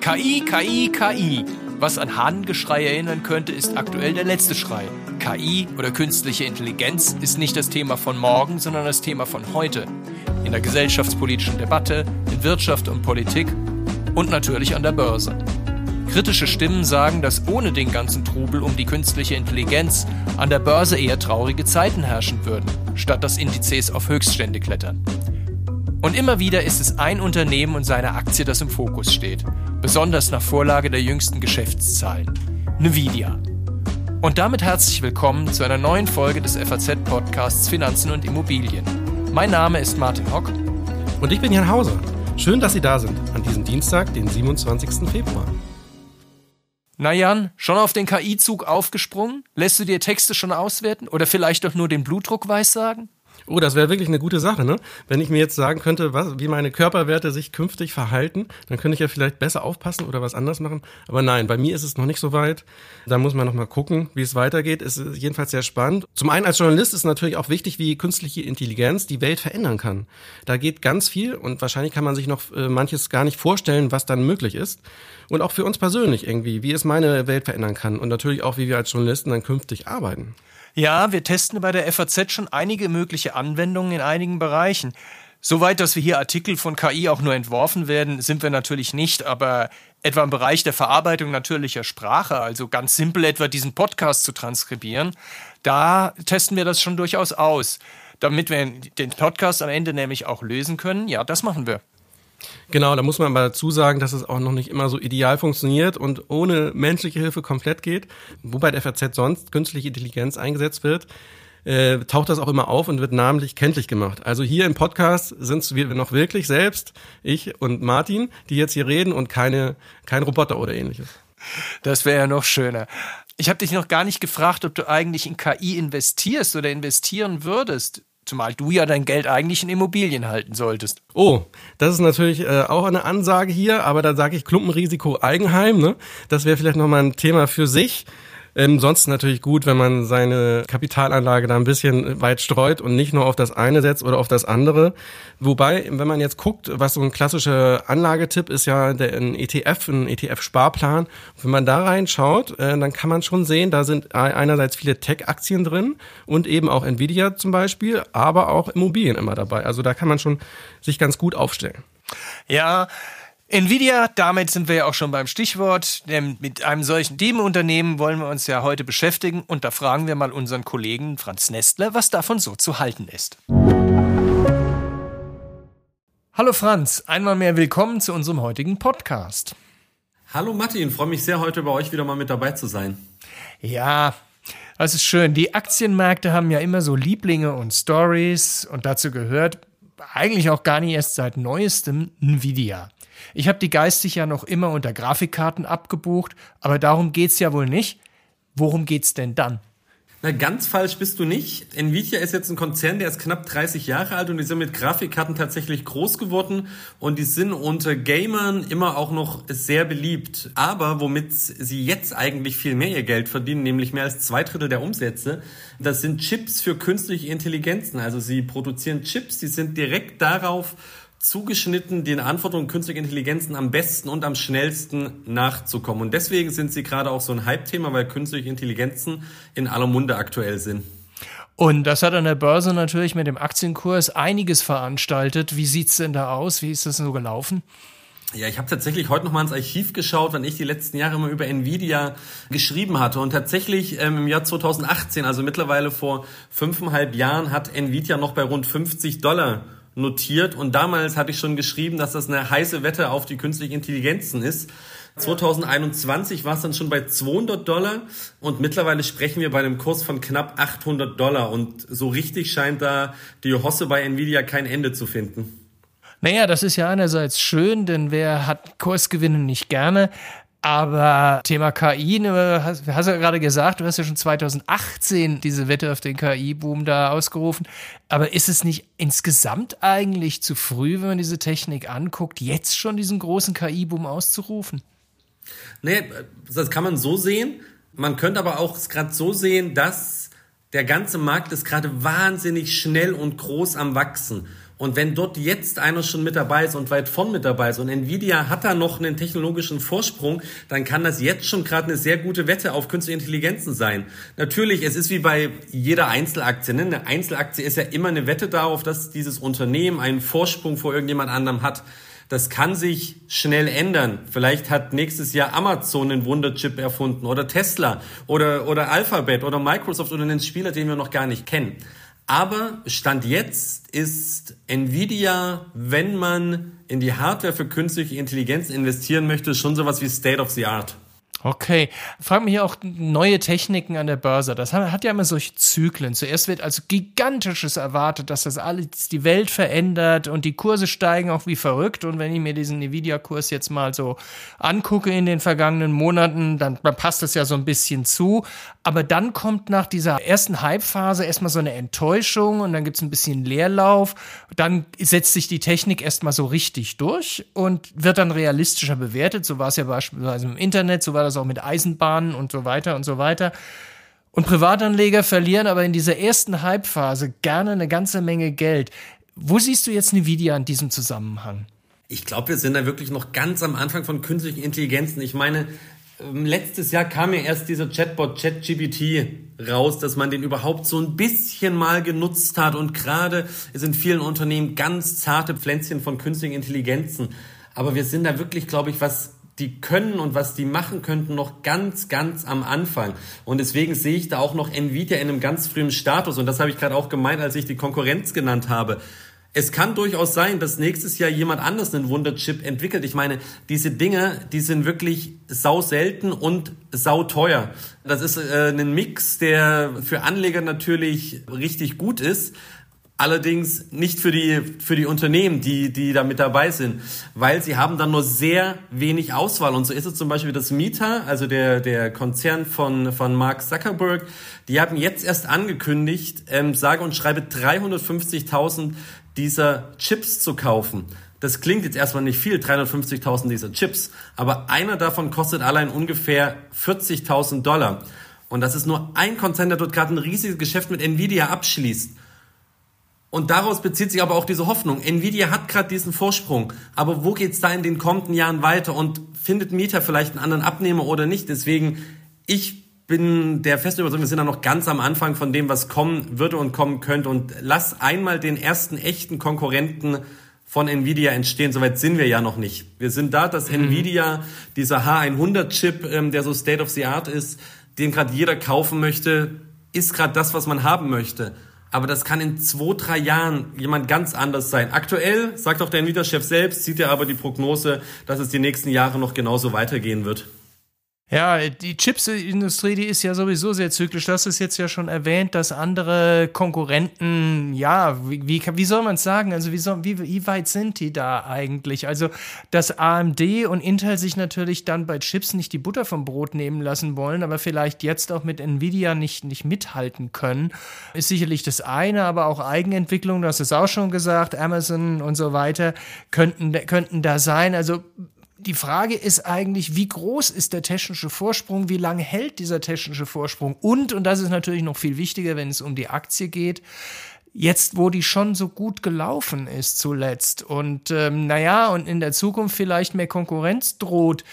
KI, KI, KI. Was an Hahnengeschrei erinnern könnte, ist aktuell der letzte Schrei. KI oder künstliche Intelligenz ist nicht das Thema von morgen, sondern das Thema von heute. In der gesellschaftspolitischen Debatte, in Wirtschaft und Politik und natürlich an der Börse. Kritische Stimmen sagen, dass ohne den ganzen Trubel um die künstliche Intelligenz an der Börse eher traurige Zeiten herrschen würden, statt dass Indizes auf Höchststände klettern. Und immer wieder ist es ein Unternehmen und seine Aktie, das im Fokus steht. Besonders nach Vorlage der jüngsten Geschäftszahlen. Nvidia. Und damit herzlich willkommen zu einer neuen Folge des FAZ-Podcasts Finanzen und Immobilien. Mein Name ist Martin Hock. Und ich bin Jan Hauser. Schön, dass Sie da sind an diesem Dienstag, den 27. Februar. Na Jan, schon auf den KI-Zug aufgesprungen? Lässt du dir Texte schon auswerten? Oder vielleicht doch nur den Blutdruck weissagen? Oh, das wäre wirklich eine gute Sache, ne? Wenn ich mir jetzt sagen könnte, was, wie meine Körperwerte sich künftig verhalten, dann könnte ich ja vielleicht besser aufpassen oder was anders machen. Aber nein, bei mir ist es noch nicht so weit. Da muss man noch mal gucken, wie es weitergeht. Es ist jedenfalls sehr spannend. Zum einen als Journalist ist natürlich auch wichtig, wie künstliche Intelligenz die Welt verändern kann. Da geht ganz viel und wahrscheinlich kann man sich noch äh, manches gar nicht vorstellen, was dann möglich ist. Und auch für uns persönlich irgendwie, wie es meine Welt verändern kann und natürlich auch, wie wir als Journalisten dann künftig arbeiten. Ja, wir testen bei der FAZ schon einige mögliche Anwendungen in einigen Bereichen. Soweit, dass wir hier Artikel von KI auch nur entworfen werden, sind wir natürlich nicht, aber etwa im Bereich der Verarbeitung natürlicher Sprache, also ganz simpel etwa diesen Podcast zu transkribieren, da testen wir das schon durchaus aus. Damit wir den Podcast am Ende nämlich auch lösen können, ja, das machen wir. Genau, da muss man aber dazu sagen, dass es auch noch nicht immer so ideal funktioniert und ohne menschliche Hilfe komplett geht. Wobei der FAZ sonst künstliche Intelligenz eingesetzt wird, äh, taucht das auch immer auf und wird namentlich kenntlich gemacht. Also hier im Podcast sind wir noch wirklich selbst, ich und Martin, die jetzt hier reden und keine, kein Roboter oder ähnliches. Das wäre ja noch schöner. Ich habe dich noch gar nicht gefragt, ob du eigentlich in KI investierst oder investieren würdest. Zumal du ja dein Geld eigentlich in Immobilien halten solltest. Oh, das ist natürlich äh, auch eine Ansage hier, aber da sage ich Klumpenrisiko Eigenheim. Ne? Das wäre vielleicht nochmal ein Thema für sich. Ähm, sonst natürlich gut, wenn man seine Kapitalanlage da ein bisschen weit streut und nicht nur auf das eine setzt oder auf das andere. Wobei, wenn man jetzt guckt, was so ein klassischer Anlagetipp ist ja der, ein ETF, ein ETF-Sparplan. Wenn man da reinschaut, äh, dann kann man schon sehen, da sind einerseits viele Tech-Aktien drin und eben auch Nvidia zum Beispiel, aber auch Immobilien immer dabei. Also da kann man schon sich ganz gut aufstellen. Ja, Nvidia, damit sind wir ja auch schon beim Stichwort, denn mit einem solchen Themenunternehmen wollen wir uns ja heute beschäftigen und da fragen wir mal unseren Kollegen Franz Nestler, was davon so zu halten ist. Hallo Franz, einmal mehr willkommen zu unserem heutigen Podcast. Hallo Martin, freue mich sehr, heute bei euch wieder mal mit dabei zu sein. Ja, das ist schön. Die Aktienmärkte haben ja immer so Lieblinge und Stories und dazu gehört eigentlich auch gar nicht erst seit neuestem Nvidia. Ich habe die geistig ja noch immer unter Grafikkarten abgebucht, aber darum geht's ja wohl nicht. Worum geht's denn dann? Na, ganz falsch bist du nicht. Nvidia ist jetzt ein Konzern, der ist knapp 30 Jahre alt und die sind mit Grafikkarten tatsächlich groß geworden und die sind unter Gamern immer auch noch sehr beliebt. Aber womit sie jetzt eigentlich viel mehr ihr Geld verdienen, nämlich mehr als zwei Drittel der Umsätze, das sind Chips für künstliche Intelligenzen. Also sie produzieren Chips, die sind direkt darauf zugeschnitten, den Anforderungen künstlicher Intelligenzen am besten und am schnellsten nachzukommen. Und deswegen sind sie gerade auch so ein Hype-Thema, weil künstliche Intelligenzen in aller Munde aktuell sind. Und das hat an der Börse natürlich mit dem Aktienkurs einiges veranstaltet. Wie sieht's denn da aus? Wie ist das so gelaufen? Ja, ich habe tatsächlich heute noch mal ins Archiv geschaut, wenn ich die letzten Jahre immer über Nvidia geschrieben hatte. Und tatsächlich ähm, im Jahr 2018, also mittlerweile vor fünfeinhalb Jahren, hat Nvidia noch bei rund 50 Dollar notiert und damals hatte ich schon geschrieben, dass das eine heiße Wette auf die künstlichen Intelligenzen ist. 2021 war es dann schon bei 200 Dollar und mittlerweile sprechen wir bei einem Kurs von knapp 800 Dollar und so richtig scheint da die Hosse bei Nvidia kein Ende zu finden. Naja, das ist ja einerseits schön, denn wer hat Kursgewinne nicht gerne? Aber Thema KI, ne, hast, hast ja gerade gesagt, du hast ja schon 2018 diese Wette auf den KI-Boom da ausgerufen. Aber ist es nicht insgesamt eigentlich zu früh, wenn man diese Technik anguckt, jetzt schon diesen großen KI-Boom auszurufen? Nee, das kann man so sehen. Man könnte aber auch gerade so sehen, dass der ganze Markt ist gerade wahnsinnig schnell und groß am Wachsen. Und wenn dort jetzt einer schon mit dabei ist und weit von mit dabei ist und Nvidia hat da noch einen technologischen Vorsprung, dann kann das jetzt schon gerade eine sehr gute Wette auf künstliche Intelligenzen sein. Natürlich, es ist wie bei jeder Einzelaktie. Ne? Eine Einzelaktie ist ja immer eine Wette darauf, dass dieses Unternehmen einen Vorsprung vor irgendjemand anderem hat. Das kann sich schnell ändern. Vielleicht hat nächstes Jahr Amazon einen Wunderchip erfunden oder Tesla oder, oder Alphabet oder Microsoft oder einen Spieler, den wir noch gar nicht kennen. Aber Stand jetzt ist Nvidia, wenn man in die Hardware für künstliche Intelligenz investieren möchte, schon sowas wie State of the Art. Okay. Frag mich auch neue Techniken an der Börse. Das hat ja immer solche Zyklen. Zuerst wird also gigantisches erwartet, dass das alles die Welt verändert und die Kurse steigen auch wie verrückt. Und wenn ich mir diesen Nvidia-Kurs jetzt mal so angucke in den vergangenen Monaten, dann, dann passt das ja so ein bisschen zu. Aber dann kommt nach dieser ersten Hype-Phase erstmal so eine Enttäuschung und dann gibt's ein bisschen Leerlauf. Dann setzt sich die Technik erstmal so richtig durch und wird dann realistischer bewertet. So war es ja beispielsweise im Internet, so war das auch mit Eisenbahnen und so weiter und so weiter. Und Privatanleger verlieren aber in dieser ersten Hype-Phase gerne eine ganze Menge Geld. Wo siehst du jetzt Nvidia in diesem Zusammenhang? Ich glaube, wir sind da wirklich noch ganz am Anfang von künstlichen Intelligenzen. Ich meine, ähm, letztes Jahr kam ja erst dieser Chatbot ChatGPT raus, dass man den überhaupt so ein bisschen mal genutzt hat und gerade sind vielen Unternehmen ganz zarte Pflänzchen von künstlichen Intelligenzen. Aber wir sind da wirklich, glaube ich, was die können und was die machen könnten, noch ganz, ganz am Anfang. Und deswegen sehe ich da auch noch Nvidia in einem ganz frühen Status. Und das habe ich gerade auch gemeint, als ich die Konkurrenz genannt habe. Es kann durchaus sein, dass nächstes Jahr jemand anders einen Wunderchip entwickelt. Ich meine, diese Dinge, die sind wirklich sau selten und sau teuer. Das ist äh, ein Mix, der für Anleger natürlich richtig gut ist, allerdings nicht für die, für die Unternehmen, die, die da mit dabei sind, weil sie haben dann nur sehr wenig Auswahl. Und so ist es zum Beispiel das Meta, also der, der Konzern von, von Mark Zuckerberg, die haben jetzt erst angekündigt, ähm, sage und schreibe 350.000 dieser Chips zu kaufen. Das klingt jetzt erstmal nicht viel, 350.000 dieser Chips, aber einer davon kostet allein ungefähr 40.000 Dollar. Und das ist nur ein Konzern, der dort gerade ein riesiges Geschäft mit Nvidia abschließt. Und daraus bezieht sich aber auch diese Hoffnung. Nvidia hat gerade diesen Vorsprung, aber wo geht's da in den kommenden Jahren weiter und findet Mieter vielleicht einen anderen Abnehmer oder nicht? Deswegen, ich bin der festen Überzeugung, wir sind da noch ganz am Anfang von dem, was kommen würde und kommen könnte. Und lass einmal den ersten echten Konkurrenten von Nvidia entstehen. Soweit sind wir ja noch nicht. Wir sind da, dass mhm. Nvidia, dieser H100-Chip, ähm, der so State of the Art ist, den gerade jeder kaufen möchte, ist gerade das, was man haben möchte. Aber das kann in zwei, drei Jahren jemand ganz anders sein. Aktuell, sagt auch der Nvidia-Chef selbst, sieht er aber die Prognose, dass es die nächsten Jahre noch genauso weitergehen wird. Ja, die Chipsindustrie, die ist ja sowieso sehr zyklisch. Das ist jetzt ja schon erwähnt, dass andere Konkurrenten, ja, wie, wie soll man es sagen? Also wie, soll, wie, wie weit sind die da eigentlich? Also, dass AMD und Intel sich natürlich dann bei Chips nicht die Butter vom Brot nehmen lassen wollen, aber vielleicht jetzt auch mit Nvidia nicht, nicht mithalten können, ist sicherlich das eine, aber auch Eigenentwicklung, hast es auch schon gesagt, Amazon und so weiter, könnten, könnten da sein. Also die Frage ist eigentlich, wie groß ist der technische Vorsprung, wie lange hält dieser technische Vorsprung und, und das ist natürlich noch viel wichtiger, wenn es um die Aktie geht, jetzt, wo die schon so gut gelaufen ist zuletzt und ähm, naja, und in der Zukunft vielleicht mehr Konkurrenz droht,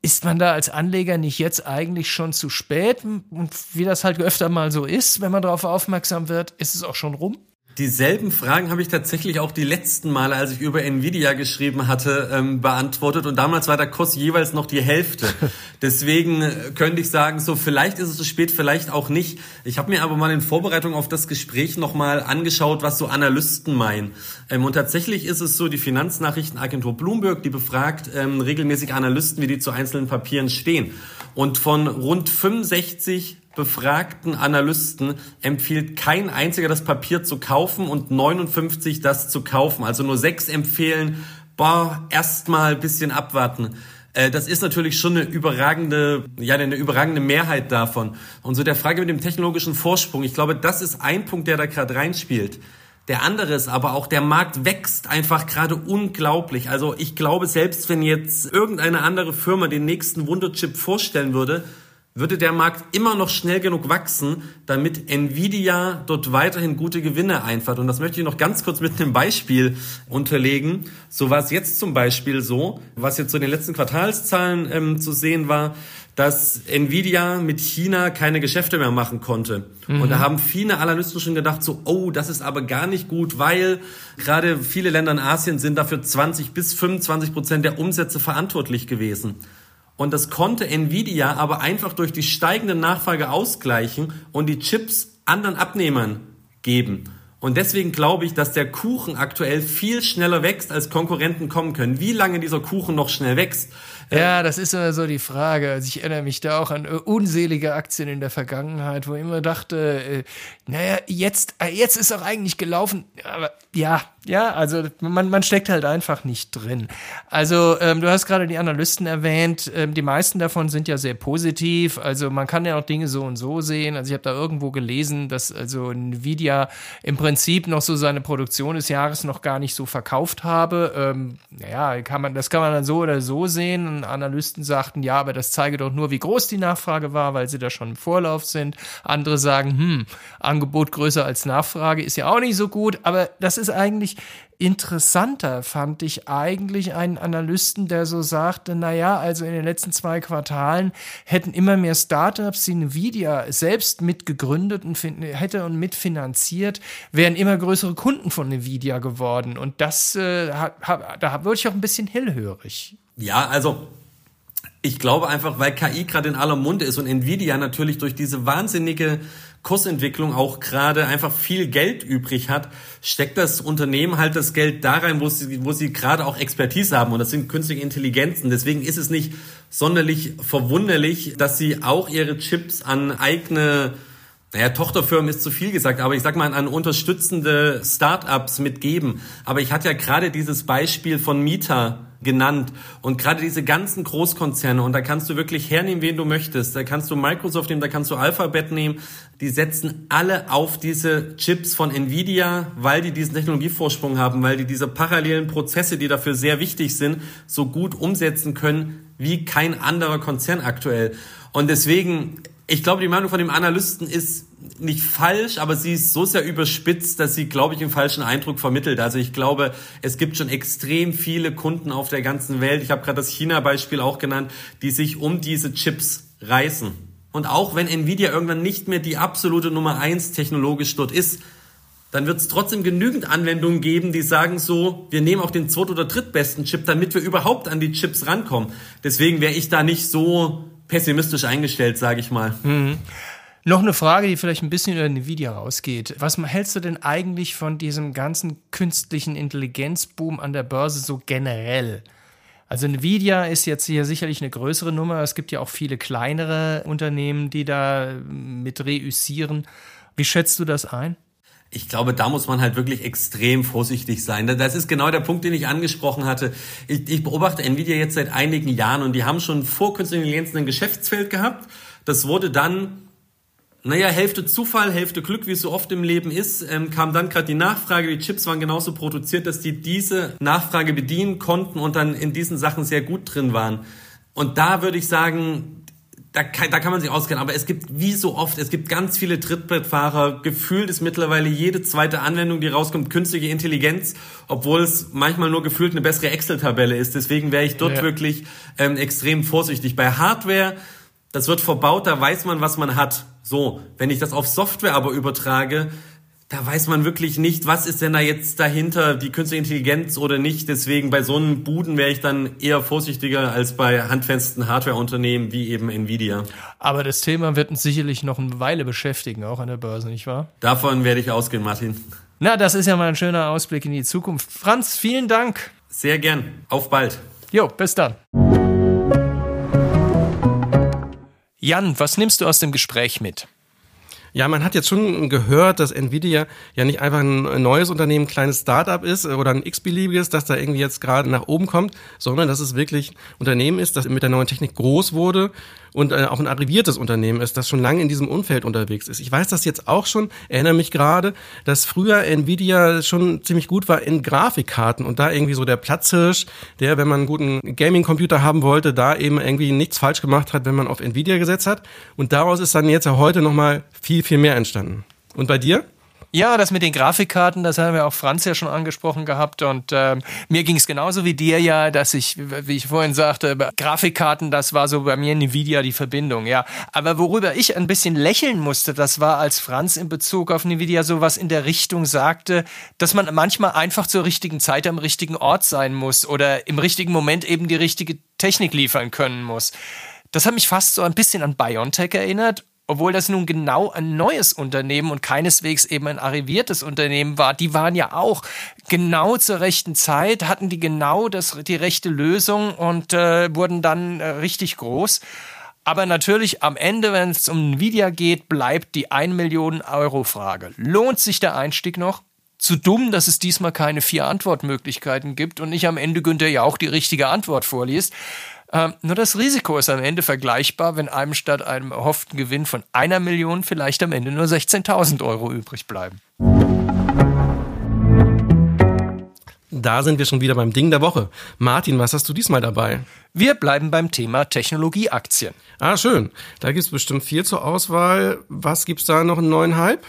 ist man da als Anleger nicht jetzt eigentlich schon zu spät? Und wie das halt öfter mal so ist, wenn man darauf aufmerksam wird, ist es auch schon rum? Dieselben Fragen habe ich tatsächlich auch die letzten Male, als ich über Nvidia geschrieben hatte, ähm, beantwortet. Und damals war der Kurs jeweils noch die Hälfte. Deswegen äh, könnte ich sagen, so vielleicht ist es zu spät, vielleicht auch nicht. Ich habe mir aber mal in Vorbereitung auf das Gespräch nochmal angeschaut, was so Analysten meinen. Ähm, und tatsächlich ist es so, die Finanznachrichtenagentur Bloomberg, die befragt ähm, regelmäßig Analysten, wie die zu einzelnen Papieren stehen. Und von rund 65 befragten Analysten empfiehlt kein einziger das Papier zu kaufen und 59 das zu kaufen. Also nur sechs empfehlen, boah, erstmal bisschen abwarten. Äh, das ist natürlich schon eine überragende, ja, eine überragende Mehrheit davon. Und so der Frage mit dem technologischen Vorsprung, ich glaube, das ist ein Punkt, der da gerade reinspielt. Der andere ist aber auch, der Markt wächst einfach gerade unglaublich. Also ich glaube, selbst wenn jetzt irgendeine andere Firma den nächsten Wunderchip vorstellen würde, würde der Markt immer noch schnell genug wachsen, damit Nvidia dort weiterhin gute Gewinne einfahrt. Und das möchte ich noch ganz kurz mit einem Beispiel unterlegen. So war es jetzt zum Beispiel so, was jetzt so in den letzten Quartalszahlen ähm, zu sehen war, dass Nvidia mit China keine Geschäfte mehr machen konnte. Mhm. Und da haben viele Analysten schon gedacht, so, oh, das ist aber gar nicht gut, weil gerade viele Länder in Asien sind dafür 20 bis 25 Prozent der Umsätze verantwortlich gewesen. Und das konnte Nvidia aber einfach durch die steigende Nachfrage ausgleichen und die Chips anderen Abnehmern geben. Und deswegen glaube ich, dass der Kuchen aktuell viel schneller wächst, als Konkurrenten kommen können. Wie lange dieser Kuchen noch schnell wächst, ja, das ist immer so die Frage. Also ich erinnere mich da auch an äh, unselige Aktien in der Vergangenheit, wo ich immer dachte, äh, naja, jetzt, äh, jetzt ist auch eigentlich gelaufen. Aber ja, ja, also man, man steckt halt einfach nicht drin. Also ähm, du hast gerade die Analysten erwähnt, ähm, die meisten davon sind ja sehr positiv. Also man kann ja auch Dinge so und so sehen. Also ich habe da irgendwo gelesen, dass also Nvidia im Prinzip noch so seine Produktion des Jahres noch gar nicht so verkauft habe. Ähm, naja, kann man, das kann man dann so oder so sehen. Analysten sagten, ja, aber das zeige doch nur, wie groß die Nachfrage war, weil sie da schon im Vorlauf sind. Andere sagen, hm, Angebot größer als Nachfrage ist ja auch nicht so gut, aber das ist eigentlich interessanter fand ich eigentlich einen Analysten, der so sagte, na ja, also in den letzten zwei Quartalen hätten immer mehr Startups, die Nvidia selbst mitgegründet und hätte und mitfinanziert, wären immer größere Kunden von Nvidia geworden. Und das, äh, da wurde ich auch ein bisschen hellhörig. Ja, also ich glaube einfach, weil KI gerade in aller Munde ist und Nvidia natürlich durch diese wahnsinnige Kursentwicklung auch gerade einfach viel Geld übrig hat, steckt das Unternehmen halt das Geld da rein, wo sie, wo sie gerade auch Expertise haben. Und das sind künstliche Intelligenzen. Deswegen ist es nicht sonderlich verwunderlich, dass sie auch ihre Chips an eigene naja, Tochterfirmen ist zu viel gesagt, aber ich sag mal an unterstützende Startups mitgeben. Aber ich hatte ja gerade dieses Beispiel von Mieter genannt. Und gerade diese ganzen Großkonzerne, und da kannst du wirklich hernehmen, wen du möchtest. Da kannst du Microsoft nehmen, da kannst du Alphabet nehmen. Die setzen alle auf diese Chips von Nvidia, weil die diesen Technologievorsprung haben, weil die diese parallelen Prozesse, die dafür sehr wichtig sind, so gut umsetzen können wie kein anderer Konzern aktuell. Und deswegen, ich glaube, die Meinung von dem Analysten ist nicht falsch, aber sie ist so sehr überspitzt, dass sie, glaube ich, einen falschen Eindruck vermittelt. Also ich glaube, es gibt schon extrem viele Kunden auf der ganzen Welt. Ich habe gerade das China-Beispiel auch genannt, die sich um diese Chips reißen. Und auch wenn Nvidia irgendwann nicht mehr die absolute Nummer eins technologisch dort ist, dann wird es trotzdem genügend Anwendungen geben, die sagen so, wir nehmen auch den zweit- oder drittbesten Chip, damit wir überhaupt an die Chips rankommen. Deswegen wäre ich da nicht so pessimistisch eingestellt, sage ich mal. Mhm. Noch eine Frage, die vielleicht ein bisschen über Nvidia rausgeht. Was hältst du denn eigentlich von diesem ganzen künstlichen Intelligenzboom an der Börse so generell? Also Nvidia ist jetzt hier sicherlich eine größere Nummer. Es gibt ja auch viele kleinere Unternehmen, die da mit reüssieren. Wie schätzt du das ein? Ich glaube, da muss man halt wirklich extrem vorsichtig sein. Das ist genau der Punkt, den ich angesprochen hatte. Ich, ich beobachte Nvidia jetzt seit einigen Jahren und die haben schon vor künstlicher Intelligenz ein Geschäftsfeld gehabt. Das wurde dann naja, Hälfte Zufall, Hälfte Glück, wie es so oft im Leben ist, ähm, kam dann gerade die Nachfrage. Die Chips waren genauso produziert, dass die diese Nachfrage bedienen konnten und dann in diesen Sachen sehr gut drin waren. Und da würde ich sagen, da kann, da kann man sich auskennen. Aber es gibt, wie so oft, es gibt ganz viele Trittbrettfahrer. Gefühlt ist mittlerweile jede zweite Anwendung, die rauskommt, künstliche Intelligenz, obwohl es manchmal nur gefühlt eine bessere Excel-Tabelle ist. Deswegen wäre ich dort ja. wirklich ähm, extrem vorsichtig. Bei Hardware, das wird verbaut, da weiß man, was man hat. So, wenn ich das auf Software aber übertrage, da weiß man wirklich nicht, was ist denn da jetzt dahinter, die künstliche Intelligenz oder nicht. Deswegen bei so einem Buden wäre ich dann eher vorsichtiger als bei handfesten Hardwareunternehmen wie eben Nvidia. Aber das Thema wird uns sicherlich noch eine Weile beschäftigen, auch an der Börse, nicht wahr? Davon werde ich ausgehen, Martin. Na, das ist ja mal ein schöner Ausblick in die Zukunft. Franz, vielen Dank. Sehr gern. Auf bald. Jo, bis dann. Jan, was nimmst du aus dem Gespräch mit? Ja, man hat jetzt schon gehört, dass Nvidia ja nicht einfach ein neues Unternehmen, ein kleines Startup ist oder ein x-beliebiges, das da irgendwie jetzt gerade nach oben kommt, sondern dass es wirklich ein Unternehmen ist, das mit der neuen Technik groß wurde und äh, auch ein arriviertes Unternehmen ist, das schon lange in diesem Umfeld unterwegs ist. Ich weiß das jetzt auch schon, erinnere mich gerade, dass früher Nvidia schon ziemlich gut war in Grafikkarten und da irgendwie so der Platzhirsch, der, wenn man einen guten Gaming-Computer haben wollte, da eben irgendwie nichts falsch gemacht hat, wenn man auf Nvidia gesetzt hat. Und daraus ist dann jetzt ja heute nochmal viel, viel mehr entstanden. Und bei dir? Ja, das mit den Grafikkarten, das haben wir auch Franz ja schon angesprochen gehabt. Und ähm, mir ging es genauso wie dir ja, dass ich, wie ich vorhin sagte, Grafikkarten, das war so bei mir Nvidia die Verbindung, ja. Aber worüber ich ein bisschen lächeln musste, das war, als Franz in Bezug auf Nvidia sowas in der Richtung sagte, dass man manchmal einfach zur richtigen Zeit am richtigen Ort sein muss oder im richtigen Moment eben die richtige Technik liefern können muss. Das hat mich fast so ein bisschen an BioNTech erinnert obwohl das nun genau ein neues Unternehmen und keineswegs eben ein arriviertes Unternehmen war, die waren ja auch genau zur rechten Zeit, hatten die genau das, die rechte Lösung und äh, wurden dann äh, richtig groß. Aber natürlich am Ende, wenn es um Nvidia geht, bleibt die 1 Million Euro Frage. Lohnt sich der Einstieg noch? Zu dumm, dass es diesmal keine vier Antwortmöglichkeiten gibt und nicht am Ende Günther ja auch die richtige Antwort vorliest. Ähm, nur das Risiko ist am Ende vergleichbar, wenn einem statt einem erhofften Gewinn von einer Million vielleicht am Ende nur 16.000 Euro übrig bleiben. Da sind wir schon wieder beim Ding der Woche. Martin, was hast du diesmal dabei? Wir bleiben beim Thema Technologieaktien. Ah, schön. Da gibt es bestimmt viel zur Auswahl. Was gibt es da noch einen neuen Hype?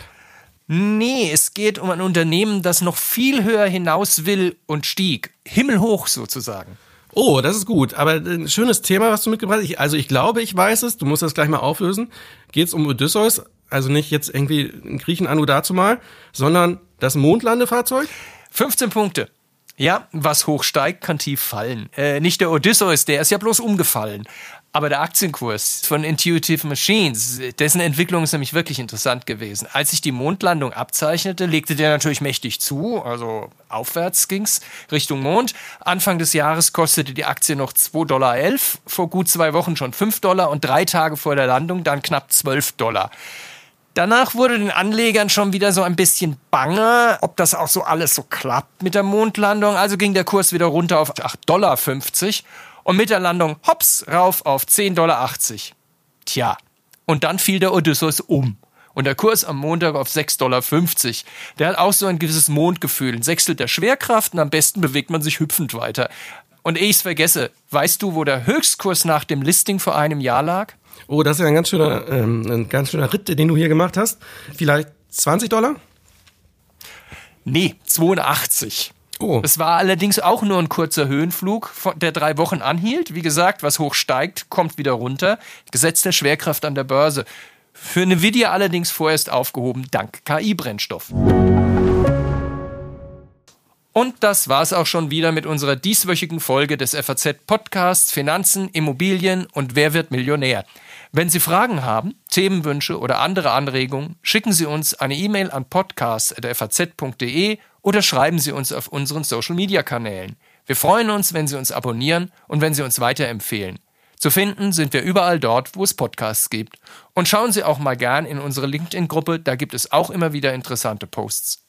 Nee, es geht um ein Unternehmen, das noch viel höher hinaus will und stieg. Himmelhoch sozusagen. Oh, das ist gut. Aber ein schönes Thema, was du mitgebracht hast. also ich glaube, ich weiß es. Du musst das gleich mal auflösen. Geht es um Odysseus? Also nicht jetzt irgendwie ein Griechen Anu dazu mal, sondern das Mondlandefahrzeug? 15 Punkte. Ja, was hochsteigt, kann tief fallen. Äh, nicht der Odysseus, der ist ja bloß umgefallen. Aber der Aktienkurs von Intuitive Machines, dessen Entwicklung ist nämlich wirklich interessant gewesen. Als sich die Mondlandung abzeichnete, legte der natürlich mächtig zu, also aufwärts ging's Richtung Mond. Anfang des Jahres kostete die Aktie noch 2,11 Dollar, vor gut zwei Wochen schon 5 Dollar und drei Tage vor der Landung dann knapp 12 Dollar. Danach wurde den Anlegern schon wieder so ein bisschen bange, ob das auch so alles so klappt mit der Mondlandung. Also ging der Kurs wieder runter auf 8,50 Dollar und mit der Landung hops rauf auf 10,80 Dollar. Tja, und dann fiel der Odysseus um. Und der Kurs am Montag auf 6,50 Dollar. Der hat auch so ein gewisses Mondgefühl. Ein Sechstel der Schwerkraft und am besten bewegt man sich hüpfend weiter. Und ehe ich es vergesse, weißt du, wo der Höchstkurs nach dem Listing vor einem Jahr lag? Oh, das ist ja ein ganz schöner, ähm, ein ganz schöner Ritt, den du hier gemacht hast. Vielleicht 20 Dollar? Nee, 82. Oh. Es war allerdings auch nur ein kurzer Höhenflug, der drei Wochen anhielt. Wie gesagt, was hoch steigt, kommt wieder runter. Gesetz der Schwerkraft an der Börse. Für Nvidia allerdings vorerst aufgehoben, dank KI-Brennstoff. Und das war's auch schon wieder mit unserer dieswöchigen Folge des FAZ Podcasts Finanzen, Immobilien und Wer wird Millionär? Wenn Sie Fragen haben, Themenwünsche oder andere Anregungen, schicken Sie uns eine E-Mail an podcast.faz.de oder schreiben Sie uns auf unseren Social-Media-Kanälen. Wir freuen uns, wenn Sie uns abonnieren und wenn Sie uns weiterempfehlen. Zu finden sind wir überall dort, wo es Podcasts gibt. Und schauen Sie auch mal gern in unsere LinkedIn-Gruppe, da gibt es auch immer wieder interessante Posts.